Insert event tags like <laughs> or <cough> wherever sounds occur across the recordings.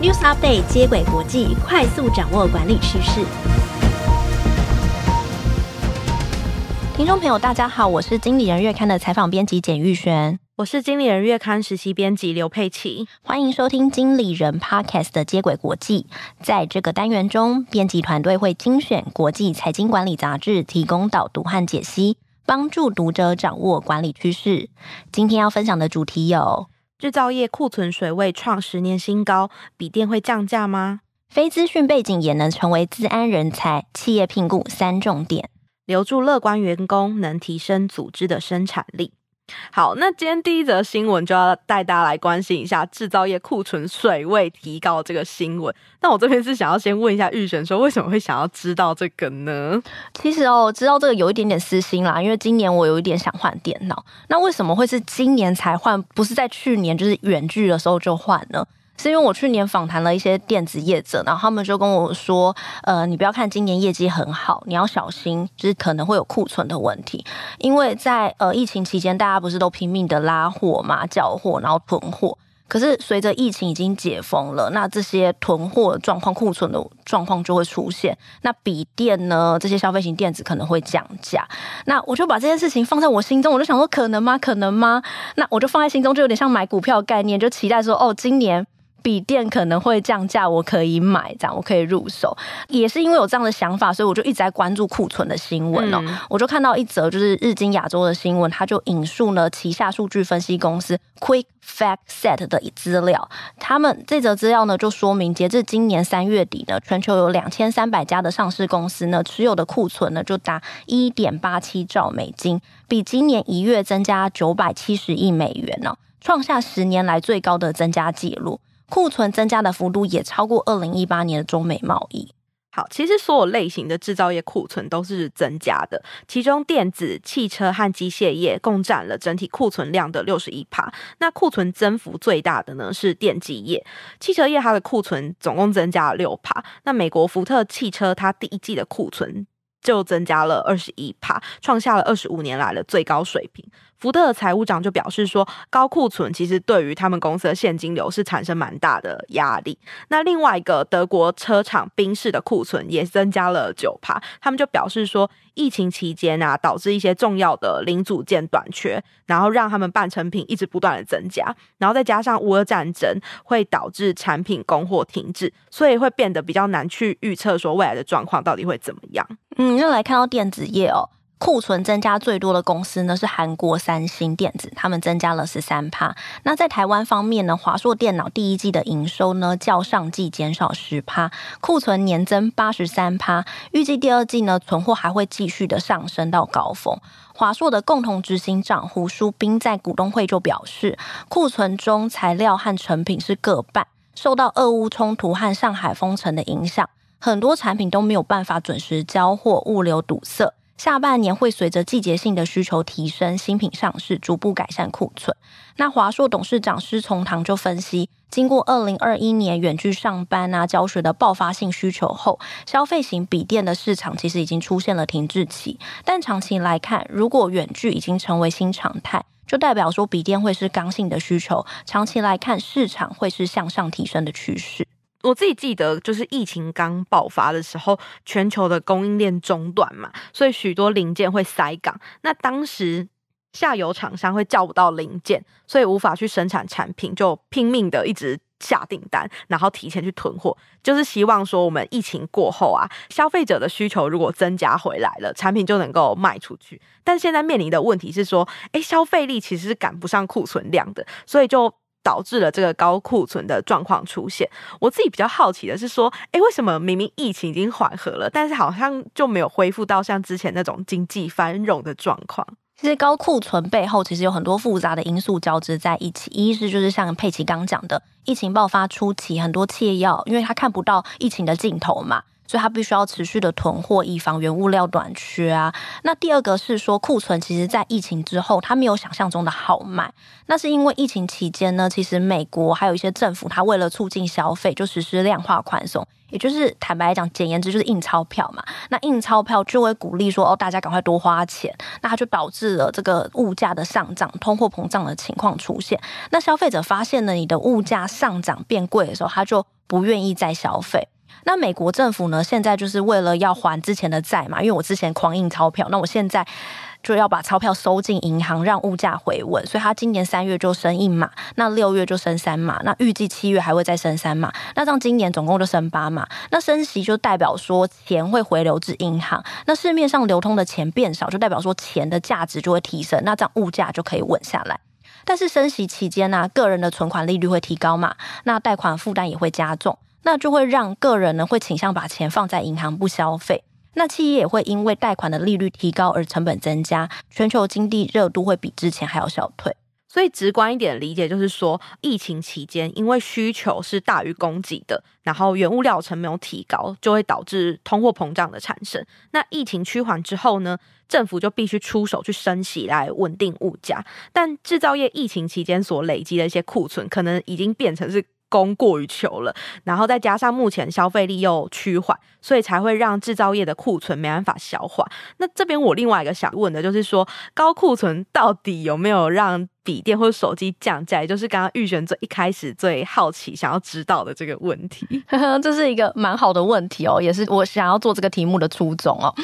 News Update 接轨国际，快速掌握管理趋势。听众朋友，大家好，我是经理人月刊的采访编辑简玉璇，我是经理人月刊实习编辑刘佩琪，欢迎收听经理人 Podcast 的接轨国际。在这个单元中，编辑团队会精选国际财经管理杂志，提供导读和解析。帮助读者掌握管理趋势。今天要分享的主题有：制造业库存水位创十年新高，笔电会降价吗？非资讯背景也能成为资安人才，企业聘雇三重点，留住乐观员工，能提升组织的生产力。好，那今天第一则新闻就要带大家来关心一下制造业库存水位提高这个新闻。那我这边是想要先问一下玉璇，说为什么会想要知道这个呢？其实哦，知道这个有一点点私心啦，因为今年我有一点想换电脑。那为什么会是今年才换，不是在去年就是远距的时候就换呢？是因为我去年访谈了一些电子业者，然后他们就跟我说，呃，你不要看今年业绩很好，你要小心，就是可能会有库存的问题。因为在呃疫情期间，大家不是都拼命的拉货嘛，叫货，然后囤货。可是随着疫情已经解封了，那这些囤货状况、库存的状况就会出现。那笔电呢，这些消费型电子可能会降价。那我就把这件事情放在我心中，我就想说，可能吗？可能吗？那我就放在心中，就有点像买股票概念，就期待说，哦，今年。笔电可能会降价，我可以买，这样我可以入手。也是因为有这样的想法，所以我就一直在关注库存的新闻哦。嗯、我就看到一则就是日经亚洲的新闻，它就引述了旗下数据分析公司 Quick Fact Set 的资料。他们这则资料呢，就说明截至今年三月底呢，全球有两千三百家的上市公司呢，持有的库存呢就达一点八七兆美金，比今年一月增加九百七十亿美元呢，创下十年来最高的增加纪录。库存增加的幅度也超过二零一八年的中美贸易。好，其实所有类型的制造业库存都是增加的，其中电子、汽车和机械业共占了整体库存量的六十一趴。那库存增幅最大的呢是电机业，汽车业它的库存总共增加了六趴。那美国福特汽车它第一季的库存就增加了二十一趴，创下了二十五年来的最高水平。福特的财务长就表示说，高库存其实对于他们公司的现金流是产生蛮大的压力。那另外一个德国车厂宾士的库存也增加了九趴，他们就表示说，疫情期间啊，导致一些重要的零组件短缺，然后让他们半成品一直不断的增加，然后再加上乌俄战争会导致产品供货停滞，所以会变得比较难去预测说未来的状况到底会怎么样。又来看到电子业哦。库存增加最多的公司呢是韩国三星电子，他们增加了十三趴。那在台湾方面呢，华硕电脑第一季的营收呢较上季减少十趴，库存年增八十三趴。预计第二季呢存货还会继续的上升到高峰。华硕的共同执行长胡书斌在股东会就表示，库存中材料和成品是各半，受到俄乌冲突和上海封城的影响，很多产品都没有办法准时交货，物流堵塞。下半年会随着季节性的需求提升，新品上市，逐步改善库存。那华硕董事长施崇棠就分析，经过二零二一年远距上班啊、教学的爆发性需求后，消费型笔电的市场其实已经出现了停滞期。但长期来看，如果远距已经成为新常态，就代表说笔电会是刚性的需求，长期来看市场会是向上提升的趋势。我自己记得，就是疫情刚爆发的时候，全球的供应链中断嘛，所以许多零件会塞港。那当时下游厂商会叫不到零件，所以无法去生产产品，就拼命的一直下订单，然后提前去囤货，就是希望说我们疫情过后啊，消费者的需求如果增加回来了，产品就能够卖出去。但现在面临的问题是说，诶，消费力其实是赶不上库存量的，所以就。导致了这个高库存的状况出现。我自己比较好奇的是说，诶，为什么明明疫情已经缓和了，但是好像就没有恢复到像之前那种经济繁荣的状况？其实高库存背后其实有很多复杂的因素交织在一起。一是就是像佩奇刚讲的，疫情爆发初期，很多企业要因为他看不到疫情的尽头嘛。所以它必须要持续的囤货，以防原物料短缺啊。那第二个是说库存，其实在疫情之后，它没有想象中的好卖。那是因为疫情期间呢，其实美国还有一些政府，它为了促进消费，就实施量化宽松，也就是坦白来讲，简言之就是印钞票嘛。那印钞票就会鼓励说，哦，大家赶快多花钱，那它就导致了这个物价的上涨，通货膨胀的情况出现。那消费者发现了，你的物价上涨变贵的时候，他就不愿意再消费。那美国政府呢，现在就是为了要还之前的债嘛，因为我之前狂印钞票，那我现在就要把钞票收进银行，让物价回稳。所以他今年三月就升一码，那六月就升三码，那预计七月还会再升三码，那这样今年总共就升八码。那升息就代表说钱会回流至银行，那市面上流通的钱变少，就代表说钱的价值就会提升，那这样物价就可以稳下来。但是升息期间呢、个人的存款利率会提高嘛，那贷款负担也会加重。那就会让个人呢会倾向把钱放在银行不消费，那企业也会因为贷款的利率提高而成本增加，全球经济热度会比之前还要消退。所以直观一点的理解就是说，疫情期间因为需求是大于供给的，然后原物料成本没有提高，就会导致通货膨胀的产生。那疫情趋缓之后呢，政府就必须出手去升息来稳定物价，但制造业疫情期间所累积的一些库存，可能已经变成是。供过于求了，然后再加上目前消费力又趋缓，所以才会让制造业的库存没办法消化。那这边我另外一个想问的就是说，高库存到底有没有让笔电或者手机降价，也就是刚刚玉璇最一开始最好奇想要知道的这个问题，<laughs> 这是一个蛮好的问题哦，也是我想要做这个题目的初衷哦。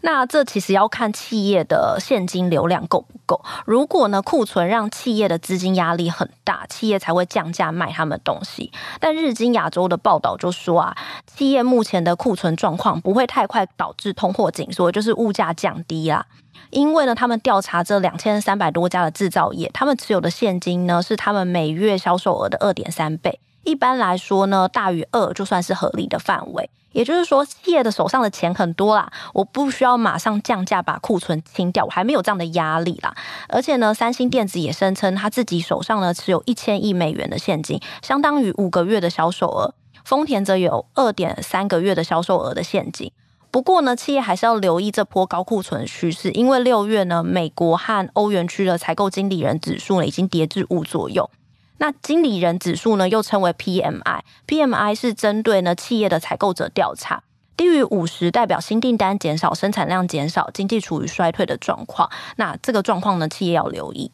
那这其实要看企业的现金流量够不够。如果呢库存让企业的资金压力很大，企业才会降价卖他们东西。但日经亚洲的报道就说啊，企业目前的库存状况不会太快导致通货紧缩，就是物价降低啊。因为呢，他们调查这两千三百多家的制造业，他们持有的现金呢是他们每月销售额的二点三倍。一般来说呢，大于二就算是合理的范围。也就是说，企业的手上的钱很多啦，我不需要马上降价把库存清掉，我还没有这样的压力啦。而且呢，三星电子也声称他自己手上呢持有一千亿美元的现金，相当于五个月的销售额。丰田则有二点三个月的销售额的现金。不过呢，企业还是要留意这波高库存的趋势，因为六月呢，美国和欧元区的采购经理人指数呢已经跌至五左右。那经理人指数呢又称为 PMI，PMI 是针对呢企业的采购者调查，低于五十代表新订单减少、生产量减少、经济处于衰退的状况。那这个状况呢，企业要留意。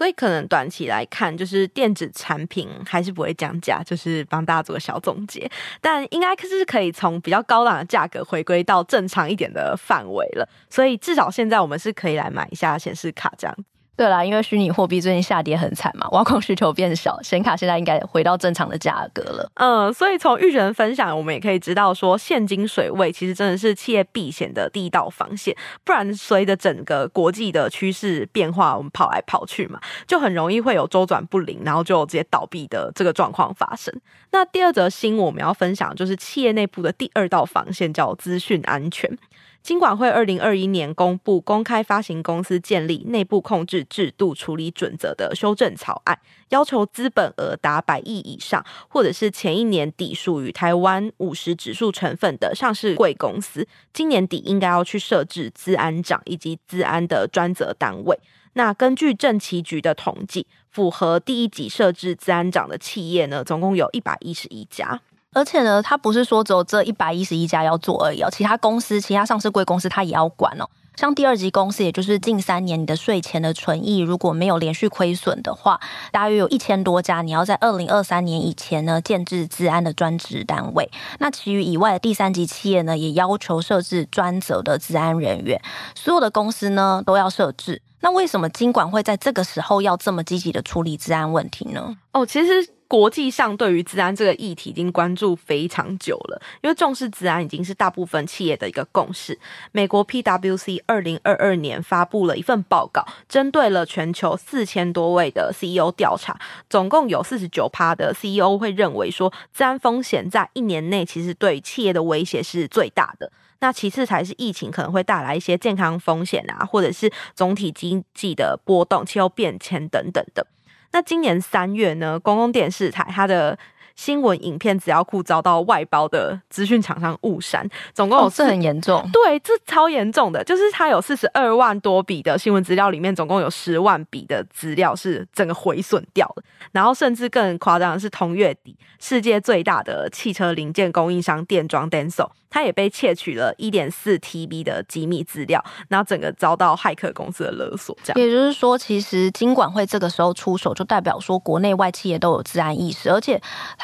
所以可能短期来看，就是电子产品还是不会降价，就是帮大家做个小总结。但应该是可以从比较高档的价格回归到正常一点的范围了。所以至少现在我们是可以来买一下显示卡这样。对啦，因为虚拟货币最近下跌很惨嘛，挖矿需求变少，显卡现在应该回到正常的价格了。嗯，所以从玉璇分享，我们也可以知道说，现金水位其实真的是企业避险的第一道防线。不然随着整个国际的趋势变化，我们跑来跑去嘛，就很容易会有周转不灵，然后就直接倒闭的这个状况发生。那第二则新我们要分享，就是企业内部的第二道防线叫资讯安全。金管会二零二一年公布公开发行公司建立内部控制制度处理准则的修正草案，要求资本额达百亿以上，或者是前一年底属于台湾五十指数成分的上市贵公司，今年底应该要去设置资安长以及资安的专责单位。那根据政企局的统计，符合第一级设置资安长的企业呢，总共有一百一十一家。而且呢，他不是说只有这一百一十一家要做而已哦，其他公司、其他上市贵公司他也要管哦。像第二级公司，也就是近三年你的税前的存益如果没有连续亏损的话，大约有一千多家，你要在二零二三年以前呢建置治安的专职单位。那其余以外的第三级企业呢，也要求设置专责的治安人员。所有的公司呢都要设置。那为什么金管会在这个时候要这么积极的处理治安问题呢？哦，其实。国际上对于资安这个议题已经关注非常久了，因为重视资安已经是大部分企业的一个共识。美国 PwC 二零二二年发布了一份报告，针对了全球四千多位的 CEO 调查，总共有四十九趴的 CEO 会认为说，资安风险在一年内其实对企业的威胁是最大的。那其次才是疫情可能会带来一些健康风险啊，或者是总体经济的波动、气候变迁等等的。那今年三月呢，公共电视台它的新闻影片资料库遭到外包的资讯厂商误删，总共有、哦、这很严重。对，这超严重的，就是它有四十二万多笔的新闻资料里面，总共有十万笔的资料是整个毁损掉的。然后甚至更夸张的是，同月底，世界最大的汽车零件供应商电装 Denso，它也被窃取了一点四 TB 的机密资料，然后整个遭到骇客公司的勒索。这样，也就是说，其实金管会这个时候出手，就代表说国内外企业都有治安意识，而且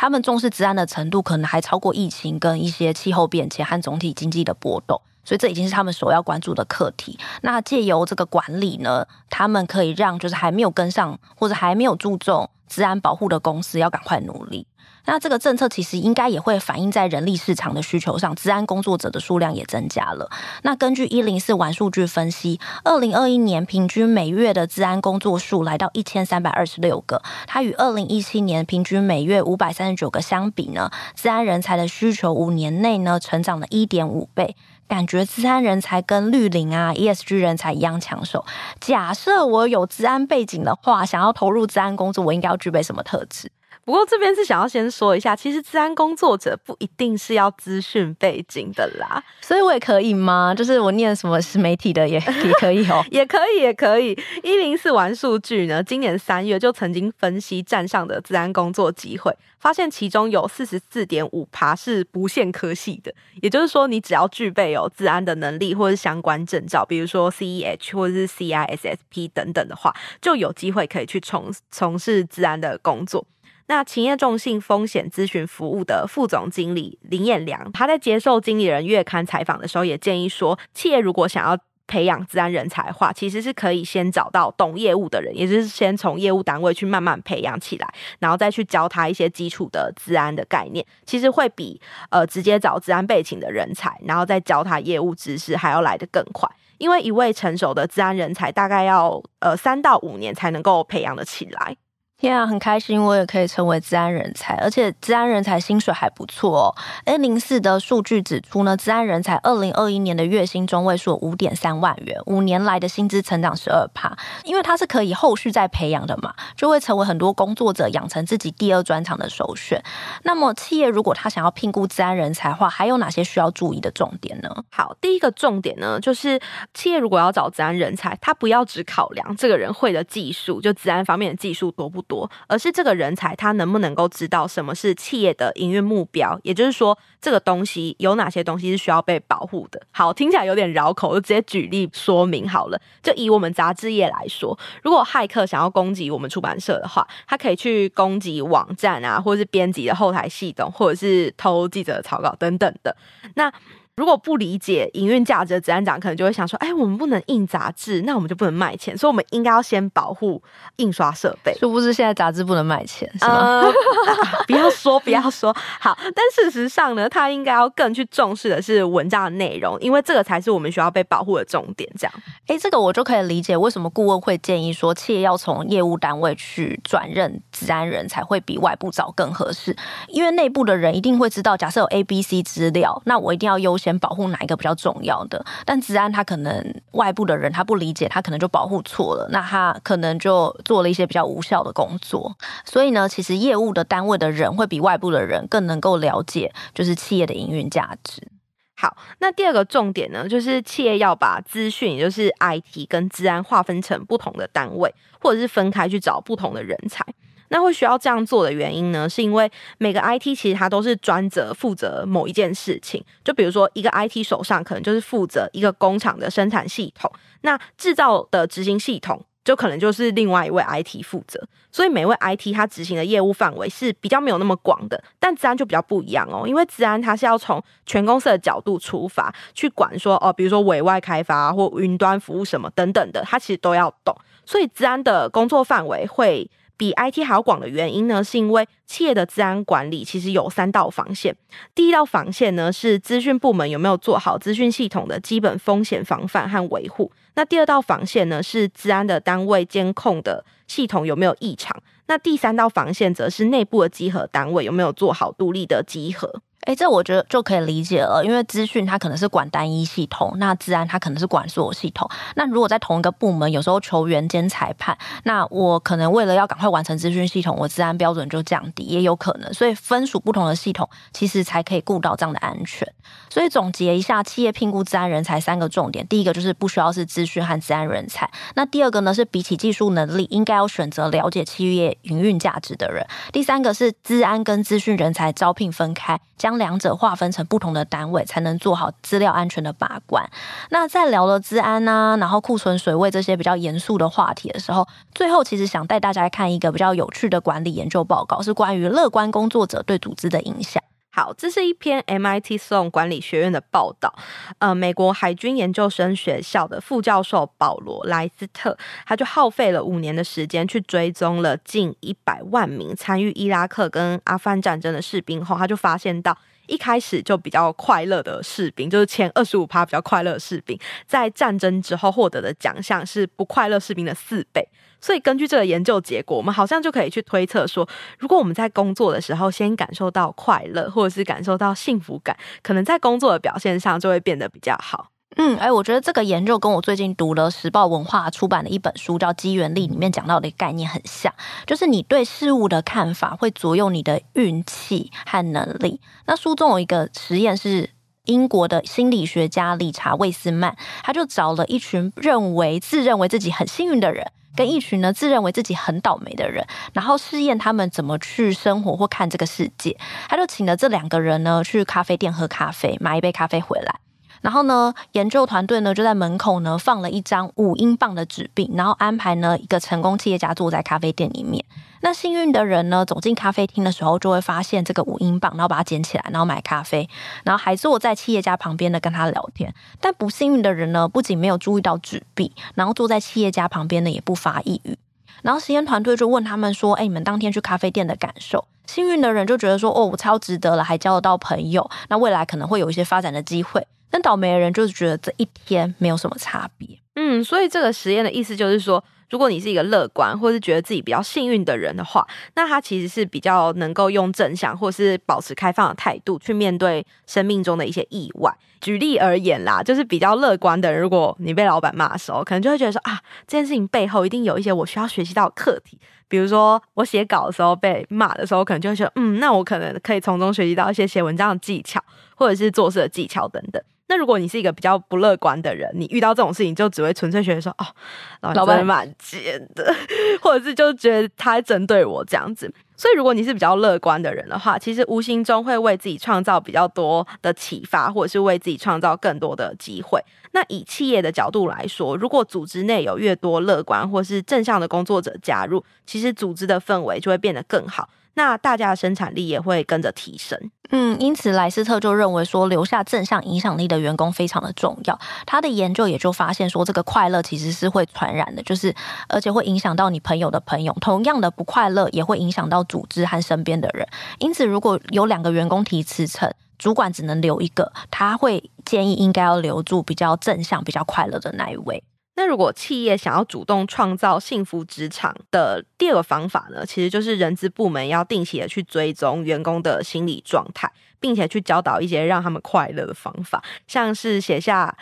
他们重视治安的程度，可能还超过疫情跟一些气候变迁和总体经济的波动。所以这已经是他们首要关注的课题。那借由这个管理呢，他们可以让就是还没有跟上或者还没有注重治安保护的公司要赶快努力。那这个政策其实应该也会反映在人力市场的需求上，治安工作者的数量也增加了。那根据一零四玩数据分析，二零二一年平均每月的治安工作数来到一千三百二十六个，它与二零一七年平均每月五百三十九个相比呢，治安人才的需求五年内呢成长了一点五倍。感觉治安人才跟绿领啊、ESG 人才一样抢手。假设我有治安背景的话，想要投入治安工作，我应该要具备什么特质？不过这边是想要先说一下，其实治安工作者不一定是要资讯背景的啦，所以我也可以吗？就是我念什么是媒体的也 <laughs> 也可以哦，也可以，也可以。一零四玩数据呢，今年三月就曾经分析站上的治安工作机会，发现其中有四十四点五趴是不限科系的，也就是说，你只要具备有治安的能力或是相关证照，比如说 CEH 或者是 CISSP 等等的话，就有机会可以去从从事治安的工作。那勤业众信风险咨询服务的副总经理林彦良，他在接受《经理人月刊》采访的时候，也建议说，企业如果想要培养资安人才的话，其实是可以先找到懂业务的人，也就是先从业务单位去慢慢培养起来，然后再去教他一些基础的资安的概念，其实会比呃直接找资安背景的人才，然后再教他业务知识还要来得更快，因为一位成熟的资安人才大概要呃三到五年才能够培养得起来。天啊，很开心，我也可以成为资安人才，而且资安人才薪水还不错哦。A 零四的数据指出呢，资安人才二零二一年的月薪中位数五点三万元，五年来的薪资成长十二趴。因为它是可以后续再培养的嘛，就会成为很多工作者养成自己第二专长的首选。那么，企业如果他想要聘雇资安人才的话，还有哪些需要注意的重点呢？好，第一个重点呢，就是企业如果要找资安人才，他不要只考量这个人会的技术，就资安方面的技术多不多，而是这个人才他能不能够知道什么是企业的营运目标，也就是说，这个东西有哪些东西是需要被保护的。好，听起来有点绕口，就直接举例说明好了。就以我们杂志业来说，如果骇客想要攻击我们出版社的话，他可以去攻击网站啊，或是编辑的后台系统，或者是偷记者的草稿等等的。那如果不理解营运价值的资安长，可能就会想说：“哎，我们不能印杂志，那我们就不能卖钱，所以我们应该要先保护印刷设备。”殊不知现在杂志不能卖钱，是吗？<laughs> 不要说，不要说。好，但事实上呢，他应该要更去重视的是文章的内容，因为这个才是我们需要被保护的重点。这样，哎，这个我就可以理解为什么顾问会建议说，企业要从业务单位去转任治安人才会比外部找更合适，因为内部的人一定会知道，假设有 A、B、C 资料，那我一定要优先。先保护哪一个比较重要的？但治安他可能外部的人他不理解，他可能就保护错了，那他可能就做了一些比较无效的工作。所以呢，其实业务的单位的人会比外部的人更能够了解，就是企业的营运价值。好，那第二个重点呢，就是企业要把资讯，也就是 IT 跟治安划分成不同的单位，或者是分开去找不同的人才。那会需要这样做的原因呢，是因为每个 IT 其实它都是专责负责某一件事情。就比如说，一个 IT 手上可能就是负责一个工厂的生产系统，那制造的执行系统就可能就是另外一位 IT 负责。所以每位 IT 它执行的业务范围是比较没有那么广的。但资安就比较不一样哦，因为资安它是要从全公司的角度出发去管说哦，比如说委外开发或云端服务什么等等的，它其实都要懂。所以资安的工作范围会。比 IT 还要广的原因呢，是因为企业的治安管理其实有三道防线。第一道防线呢，是资讯部门有没有做好资讯系统的基本风险防范和维护。那第二道防线呢，是治安的单位监控的系统有没有异常。那第三道防线则是内部的集合单位有没有做好独立的集合。哎，这我觉得就可以理解了，因为资讯它可能是管单一系统，那治安它可能是管所有系统。那如果在同一个部门，有时候球员兼裁判，那我可能为了要赶快完成资讯系统，我治安标准就降低，也有可能。所以分属不同的系统，其实才可以顾到这样的安全。所以总结一下，企业聘雇治安人才三个重点：第一个就是不需要是资讯和治安人才；那第二个呢是比起技术能力，应该要选择了解企业营运价值的人；第三个是资安跟资讯人才招聘分开，将两者划分成不同的单位，才能做好资料安全的把关。那在聊了资安啊，然后库存水位这些比较严肃的话题的时候，最后其实想带大家看一个比较有趣的管理研究报告，是关于乐观工作者对组织的影响。好，这是一篇 MIT Sloan 管理学院的报道。呃，美国海军研究生学校的副教授保罗莱斯特，他就耗费了五年的时间去追踪了近一百万名参与伊拉克跟阿富汗战争的士兵后，他就发现到。一开始就比较快乐的士兵，就是前二十五趴比较快乐的士兵，在战争之后获得的奖项是不快乐士兵的四倍。所以根据这个研究结果，我们好像就可以去推测说，如果我们在工作的时候先感受到快乐，或者是感受到幸福感，可能在工作的表现上就会变得比较好。嗯，哎，我觉得这个研究跟我最近读了时报文化出版的一本书叫《机缘力》里面讲到的概念很像，就是你对事物的看法会左右你的运气和能力。那书中有一个实验是英国的心理学家理查·魏斯曼，他就找了一群认为自认为自己很幸运的人，跟一群呢自认为自己很倒霉的人，然后试验他们怎么去生活或看这个世界。他就请了这两个人呢去咖啡店喝咖啡，买一杯咖啡回来。然后呢，研究团队呢就在门口呢放了一张五英镑的纸币，然后安排呢一个成功企业家坐在咖啡店里面。那幸运的人呢走进咖啡厅的时候，就会发现这个五英镑，然后把它捡起来，然后买咖啡，然后还坐在企业家旁边的跟他聊天。但不幸运的人呢，不仅没有注意到纸币，然后坐在企业家旁边呢也不发一语。然后实验团队就问他们说：“哎，你们当天去咖啡店的感受？”幸运的人就觉得说：“哦，我超值得了，还交得到朋友，那未来可能会有一些发展的机会。”但倒霉的人就是觉得这一天没有什么差别。嗯，所以这个实验的意思就是说，如果你是一个乐观或是觉得自己比较幸运的人的话，那他其实是比较能够用正向或是保持开放的态度去面对生命中的一些意外。举例而言啦，就是比较乐观的人，如果你被老板骂的时候，可能就会觉得说啊，这件事情背后一定有一些我需要学习到的课题。比如说我写稿的时候被骂的时候，可能就会觉得嗯，那我可能可以从中学习到一些写文章的技巧，或者是做事的技巧等等。那如果你是一个比较不乐观的人，你遇到这种事情就只会纯粹觉得说，哦，老板蛮贱的，或者是就觉得他在针对我这样子。所以如果你是比较乐观的人的话，其实无形中会为自己创造比较多的启发，或者是为自己创造更多的机会。那以企业的角度来说，如果组织内有越多乐观或是正向的工作者加入，其实组织的氛围就会变得更好。那大家的生产力也会跟着提升。嗯，因此莱斯特就认为说，留下正向影响力的员工非常的重要。他的研究也就发现说，这个快乐其实是会传染的，就是而且会影响到你朋友的朋友。同样的不快乐也会影响到组织和身边的人。因此，如果有两个员工提辞呈，主管只能留一个，他会建议应该要留住比较正向、比较快乐的那一位。那如果企业想要主动创造幸福职场的第二个方法呢，其实就是人资部门要定期的去追踪员工的心理状态，并且去教导一些让他们快乐的方法，像是写下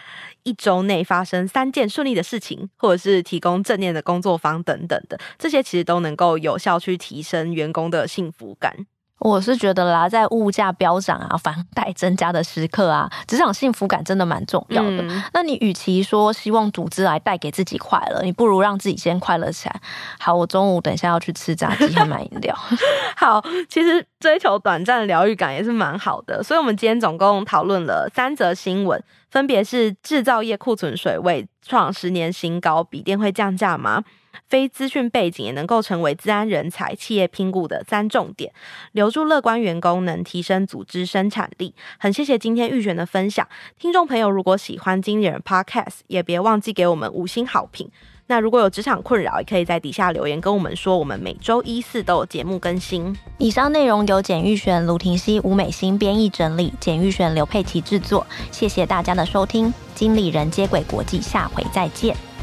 一周内发生三件顺利的事情，或者是提供正念的工作坊等等的，这些其实都能够有效去提升员工的幸福感。我是觉得啦，在物价飙涨啊、房贷增加的时刻啊，职场幸福感真的蛮重要的。嗯、那你与其说希望组织来带给自己快乐，你不如让自己先快乐起来。好，我中午等一下要去吃炸鸡和买饮料。<laughs> 好，其实追求短暂的疗愈感也是蛮好的。所以，我们今天总共讨论了三则新闻，分别是制造业库存水位创十年新高，笔电会降价吗？非资讯背景也能够成为资安人才，企业评估的三重点，留住乐观员工能提升组织生产力。很谢谢今天玉璇的分享，听众朋友如果喜欢经理人 Podcast，也别忘记给我们五星好评。那如果有职场困扰，也可以在底下留言跟我们说，我们每周一四都有节目更新。以上内容由简玉璇、卢婷熙、吴美心编译整理，简玉璇、刘佩琪制作。谢谢大家的收听，经理人接轨国际，下回再见。